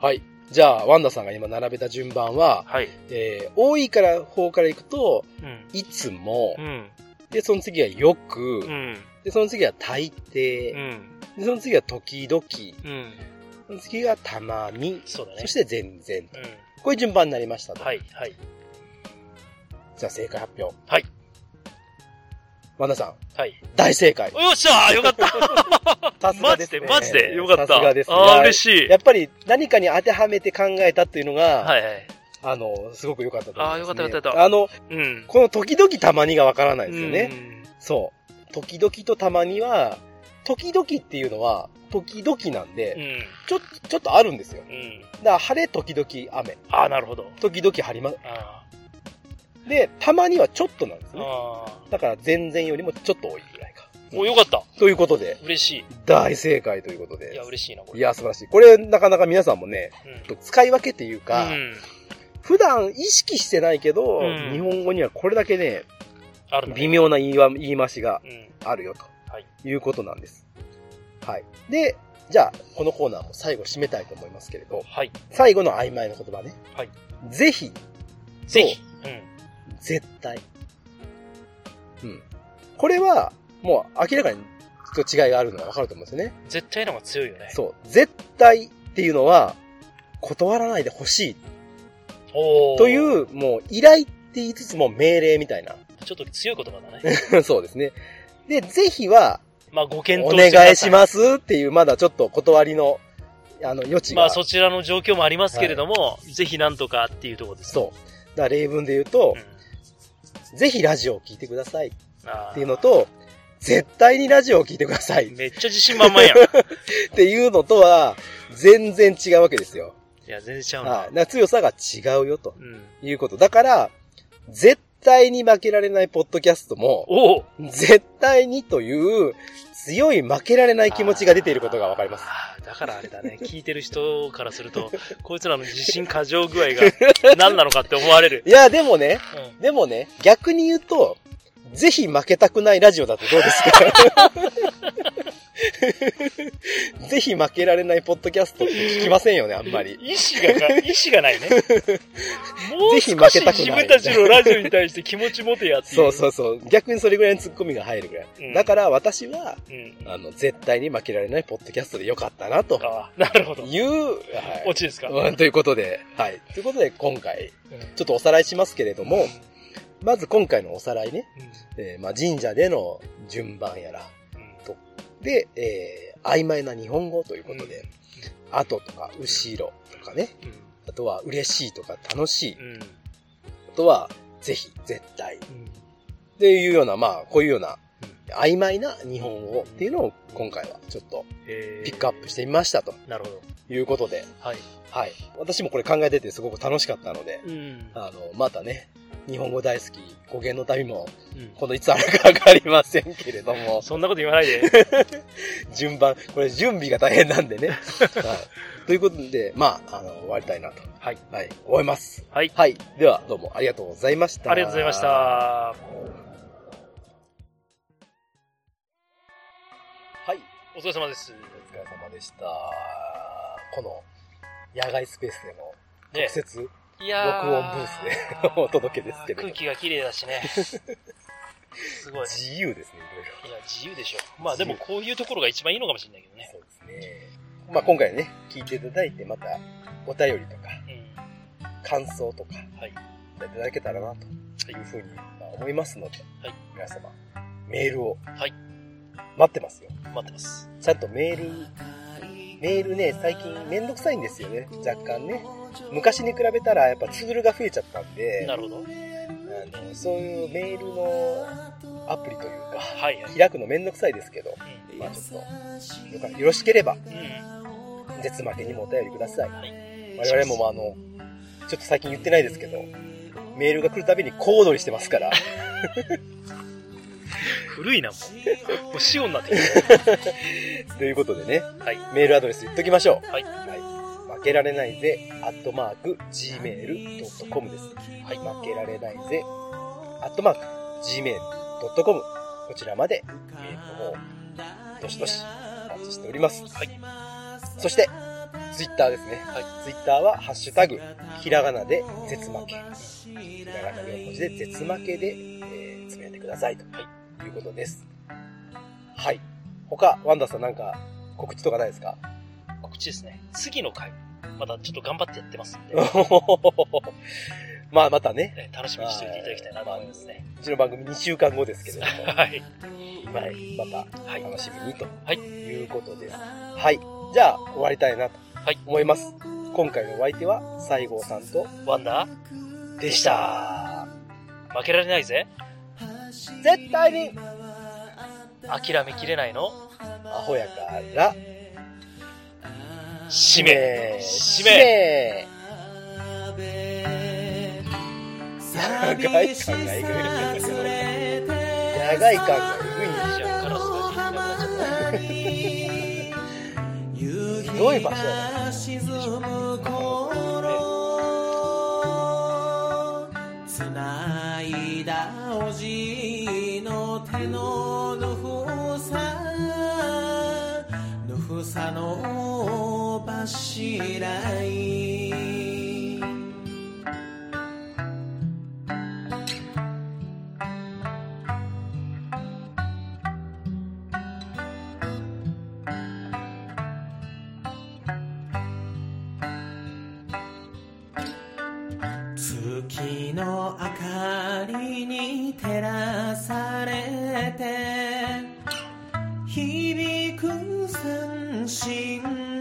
はい。じゃあ、ワンダさんが今並べた順番は、はい。えー、多いから方から行くと、うん。いつもう、ん。で、その次はよく、うん。で、その次は大抵、うん。で、その次は時々、うん。その次がたまに、そうだね。そして全然。うこういう順番になりましたと。ん。はい、はい。じゃあ正解発表。はい。ワンダさん、はい。大正解。よっしゃーよかった さすがですね。マジで、マジで、よかった。さすがですね。ああ、や嬉しい。やっぱり何かに当てはめて考えたっていうのが、はいはい。あの、すごく良かったと思います、ね。あーよかったよかったよかったあの、うん。この時々たまにがわからないですよね。うんそう。時々とたまには、時々っていうのは、時々なんで、うん。ちょっと、ちょっとあるんですよ。うん。だから晴れ時々雨。ああ、なるほど。時々晴れま、あで、たまにはちょっとなんですあ。ね。あだから全然よりもちょっと多いぐらいか。あ。もうよかった。ということで、嬉し大正解ということい。でいや、。嬉しいな、これ。いや、素晴らしい。これ、なかなか皆さんもね、うん。使い分けっていうか、うん。普段意識してないけど、うん日本語にはこれだけね、微。妙な言いわ言い回しがうん。あるよと。はい。いうことなんです。はい。で、じゃあ、このコーナーも最後締めたいと思いますけれど、はい。最後の曖昧な言葉ね。はい。ぜひ、ぜひ。うん。絶対。うん。これは、もう明らかにちょっと違いがあるのがわかると思うんですよね。絶対の方が強いよね。そう。絶対っていうのは、断らないでほしいとい。う、もう依頼って言いつつも命令みたいな。ちょっと強い言葉だね。そうですね。で、ぜひは、まあ、ご検お討してくださ願いしますっていう、まだちょっと断りの、あの、余地が。まあ、そちらの状況もありますけれども、ぜひなんとかっていうところです。そう。だから例文で言うとう、ん。ぜひラジオを聞いてくださいっていうのと、絶対にラジオを聞いてくださいっめっちゃ自信満々やん。ていうのとは、全然違うわけですよ。いや、全然ちゃうな。はい。強さが違うよとうん。いうこと。だから、絶対に負けられないポッドキャストも、おお絶対にという強い負けられない気持ちが出ていることがわかります。だからあれだね。聞いてる人からすると、こいつらの自信過剰具合が何なのかって思われる。いや、でもね、うんでもね、逆に言うと、ぜひ負けたくないラジオだとどうですか？ぜひ負けられないポッドキャストって聞きませんよね、あんまり。意志がが、意志がないね。もうぜひ負少しけたくない自分たちのラジオに対して気持ち持てやって。そうそうそう。逆にそれぐらいのツッコミが入るぐらい。うんだから私は、うん。あの、絶対に負けられないポッドキャストでよかったな、となるほど。いう、はいオチですか？うんということで、はい。ということで、今回、うんちょっとおさらいしますけれども、まず今回のおさらいね、うん。えーまあ、神社での順番やら、うん。で、えー曖昧な日本語ということで、後とか後ろとかね、あとは嬉しいとか楽しい、うん。うん。あとはぜひ、絶対。っていうような、まあ、こういうような曖昧な日本語っていうのを今回はちょっとえピックアップしてみましたと。なるほど。いうことで、はい。はい。私もこれ考えててすごく楽しかったので、うん。あの、またね、日本語大好き語源の旅も、うん今度いつあるかわかりませんけれども、そんなこと言わないで。順番、これ準備が大変なんでね。はい。ということで、まあ、あの、終わりたいなと。はい。はい。思います。はい。はい。では、どうもありがとうございました。ありがとうございまし。た。はい。お疲れ様です。お疲れ様でした。この、野外スペースでのね特設いや録音ブースで お届けですけれど空気が綺麗だしね。すごい。自由ですね、いろいろ。いや、自由でしょ。まあでもこういうところが一番いいのかもしれないけどね。そうですね。まあ今回ね、聞いていただいて、またお便りとか、うん。感想とか、はい。いただけたらな、というふうにまあ思いますので、はい皆様、メールを、はい待ってますよ。待ってます。ちゃんとメール、メールね、最近めんどくさいんですよね、若干ね。昔に比べたらやっぱツールが増えちゃったんで、なるほど。あのそういうメールのアプリというか、はいはい。開くのめんどくさいですけど、うんまあちょっと、よかよろしければ、うん。絶負けにもお便りください。はい。我々もまああの、ちょっと最近言ってないですけど、メールが来るたびに小躍りしてますから、古いな、もう。もう仕様になってき ということでね、た。はい。メールアドレス言っときましょう。はい。負けられないぜ、アットマーク、gmail.com です。はい。負けられないぜ、アットマーク、gmail.com。こちらまで、メールの方、どしどし、お待ちしております。はい。そして、ツイッターですね。はい。ツイッターは、ハッシュタグ、ひらがなで、絶負け。ひらがな4文字で、絶負けで、えー、つぶやいてください。ということです。はい。他、ワンダーさんなんか、告知とかないですか？告知ですね。次の回、またちょっと頑張ってやってますんで、まあ、またね、ね楽しみにしておいていただきたいなと思いますね。うちの番組2週間後ですけれども、はい。はい、またはい。楽しみにとはいいうことです。はい。じゃあ、終わりたいなとはい思います。今回のお相手は西郷さんとワンダでした。負けられないぜ。絶対に。諦めきれないの？アホやから、使命。使使命。命長い感がえぐい。長い感がえぐいん。じゃあ、カラスがいなくなっちゃった。ひどい場所やつないだおじの手のぬふさぬふさの柱い。の明かりに照らされて響く三振